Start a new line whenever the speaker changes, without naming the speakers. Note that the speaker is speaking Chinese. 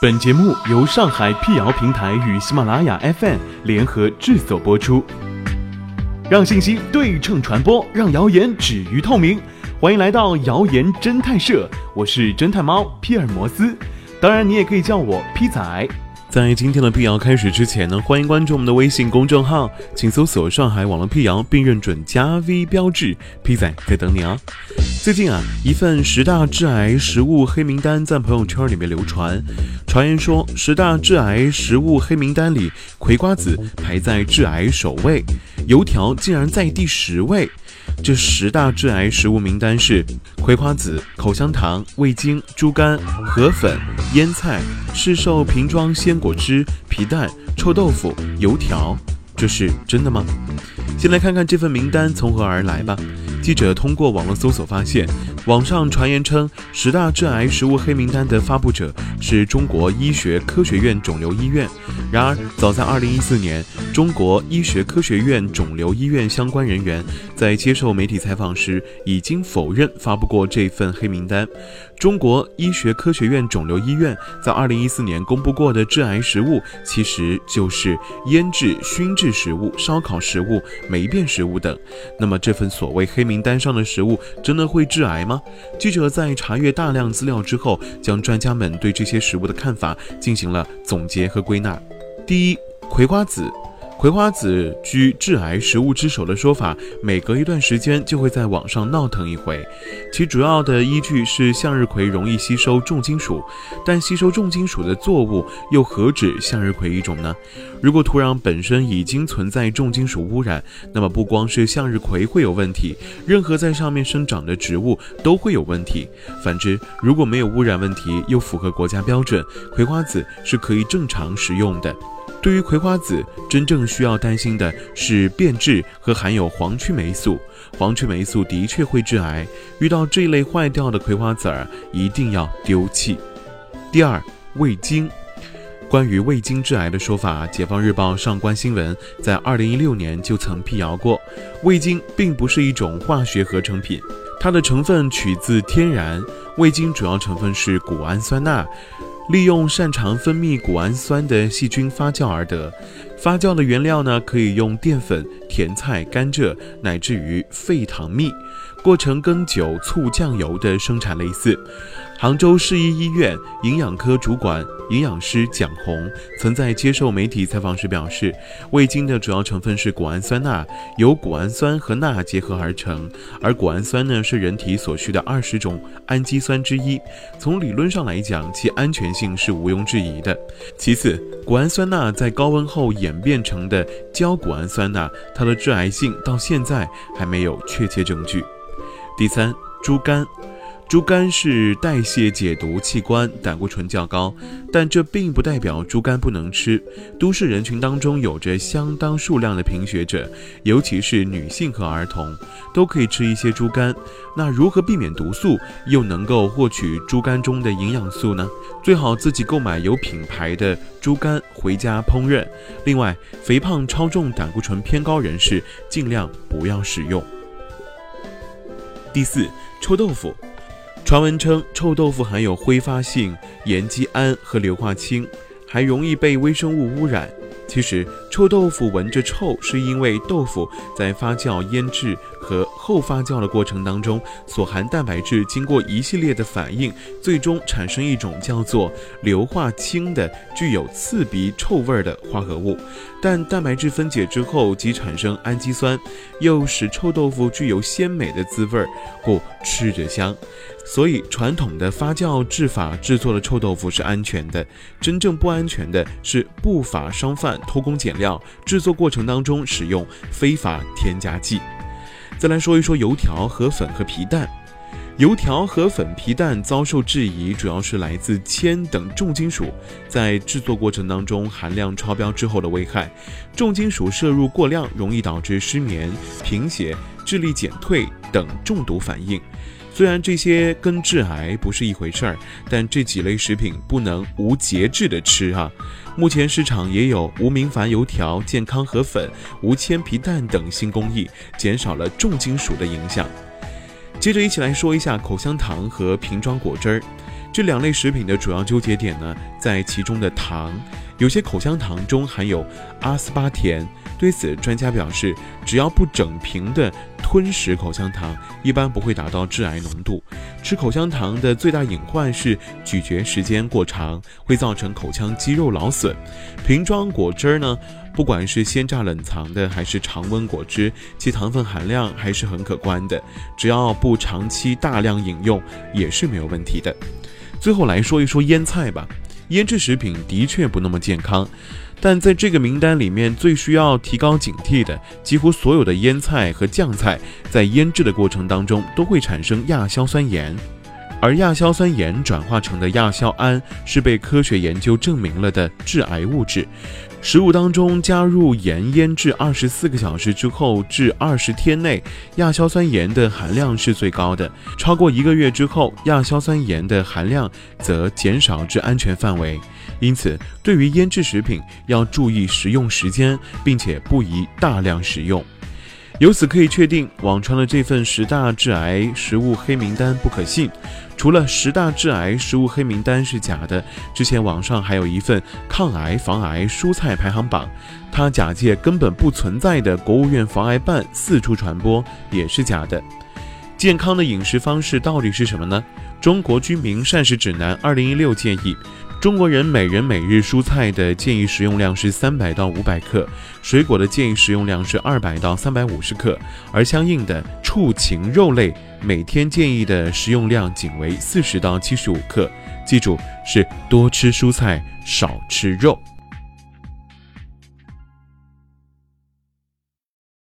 本节目由上海辟谣平台与喜马拉雅 FM 联合制作播出，让信息对称传播，让谣言止于透明。欢迎来到谣言侦探社，我是侦探猫皮尔摩斯，当然你也可以叫我 P 仔。在今天的辟谣开始之前呢，欢迎关注我们的微信公众号，请搜索“上海网络辟谣”并认准加 V 标志，P 仔在等你啊。最近啊，一份十大致癌食物黑名单在朋友圈里面流传，传言说十大致癌食物黑名单里，葵瓜子排在致癌首位，油条竟然在第十位。这十大致癌食物名单是葵花籽、口香糖、味精、猪肝、河粉、腌菜、市售瓶装鲜果汁、皮蛋、臭豆腐、油条，这是真的吗？先来看看这份名单从何而来吧。记者通过网络搜索发现，网上传言称十大致癌食物黑名单的发布者是中国医学科学院肿瘤医院。然而，早在2014年，中国医学科学院肿瘤医院相关人员在接受媒体采访时已经否认发布过这份黑名单。中国医学科学院肿瘤医院在2014年公布过的致癌食物，其实就是腌制、熏制食物、烧烤食物、霉变食物等。那么，这份所谓黑名单上的食物真的会致癌吗？记者在查阅大量资料之后，将专家们对这些食物的看法进行了总结和归纳。第一，葵花籽。葵花籽居致癌食物之首的说法，每隔一段时间就会在网上闹腾一回。其主要的依据是向日葵容易吸收重金属，但吸收重金属的作物又何止向日葵一种呢？如果土壤本身已经存在重金属污染，那么不光是向日葵会有问题，任何在上面生长的植物都会有问题。反之，如果没有污染问题，又符合国家标准，葵花籽是可以正常食用的。对于葵花籽，真正需要担心的是变质和含有黄曲霉素。黄曲霉素的确会致癌，遇到这类坏掉的葵花籽儿，一定要丢弃。第二，味精。关于味精致癌的说法，解放日报上官新闻在二零一六年就曾辟谣过。味精并不是一种化学合成品，它的成分取自天然。味精主要成分是谷氨酸钠。利用擅长分泌谷氨酸的细菌发酵而得，发酵的原料呢，可以用淀粉、甜菜、甘蔗，乃至于沸糖蜜，过程跟酒、醋、酱油的生产类似。杭州市一医院营养科主管营养师蒋红曾在接受媒体采访时表示，味精的主要成分是谷氨酸钠，由谷氨酸和钠结合而成，而谷氨酸呢是人体所需的二十种氨基酸之一，从理论上来讲，其安全性是毋庸置疑的。其次，谷氨酸钠在高温后演变成的焦谷氨酸钠，它的致癌性到现在还没有确切证据。第三，猪肝。猪肝是代谢解毒器官，胆固醇较高，但这并不代表猪肝不能吃。都市人群当中有着相当数量的贫血者，尤其是女性和儿童，都可以吃一些猪肝。那如何避免毒素，又能够获取猪肝中的营养素呢？最好自己购买有品牌的猪肝回家烹饪。另外，肥胖、超重、胆固醇偏高人士尽量不要使用。第四，臭豆腐。传闻称，臭豆腐含有挥发性盐基胺和硫化氢，还容易被微生物污染。其实，臭豆腐闻着臭，是因为豆腐在发酵、腌制。和后发酵的过程当中，所含蛋白质经过一系列的反应，最终产生一种叫做硫化氢的具有刺鼻臭味的化合物。但蛋白质分解之后即产生氨基酸，又使臭豆腐具有鲜美的滋味，故吃着香。所以传统的发酵制法制作的臭豆腐是安全的，真正不安全的是不法商贩偷工减料，制作过程当中使用非法添加剂。再来说一说油条、和粉和皮蛋。油条、和粉、皮蛋遭受质疑，主要是来自铅等重金属在制作过程当中含量超标之后的危害。重金属摄入过量，容易导致失眠、贫血、智力减退等中毒反应。虽然这些跟致癌不是一回事儿，但这几类食品不能无节制的吃哈。目前市场也有无明矾油条、健康河粉、无铅皮蛋等新工艺，减少了重金属的影响。接着一起来说一下口香糖和瓶装果汁儿。这两类食品的主要纠结点呢，在其中的糖，有些口香糖中含有阿斯巴甜。对此，专家表示，只要不整瓶的吞食口香糖，一般不会达到致癌浓度。吃口香糖的最大隐患是咀嚼时间过长，会造成口腔肌肉劳损。瓶装果汁呢，不管是鲜榨冷藏的还是常温果汁，其糖分含量还是很可观的。只要不长期大量饮用，也是没有问题的。最后来说一说腌菜吧，腌制食品的确不那么健康。但在这个名单里面，最需要提高警惕的，几乎所有的腌菜和酱菜，在腌制的过程当中都会产生亚硝酸盐，而亚硝酸盐转化成的亚硝胺是被科学研究证明了的致癌物质。食物当中加入盐腌制二十四个小时之后至二十天内，亚硝酸盐的含量是最高的。超过一个月之后，亚硝酸盐的含量则减少至安全范围。因此，对于腌制食品要注意食用时间，并且不宜大量食用。由此可以确定，网传的这份十大致癌食物黑名单不可信。除了十大致癌食物黑名单是假的，之前网上还有一份抗癌防癌蔬菜排行榜，它假借根本不存在的国务院防癌办四处传播，也是假的。健康的饮食方式到底是什么呢？中国居民膳食指南二零一六建议。中国人每人每日蔬菜的建议食用量是三百到五百克，水果的建议食用量是二百到三百五十克，而相应的畜禽肉类每天建议的食用量仅为四十到七十五克。记住，是多吃蔬菜，少吃肉。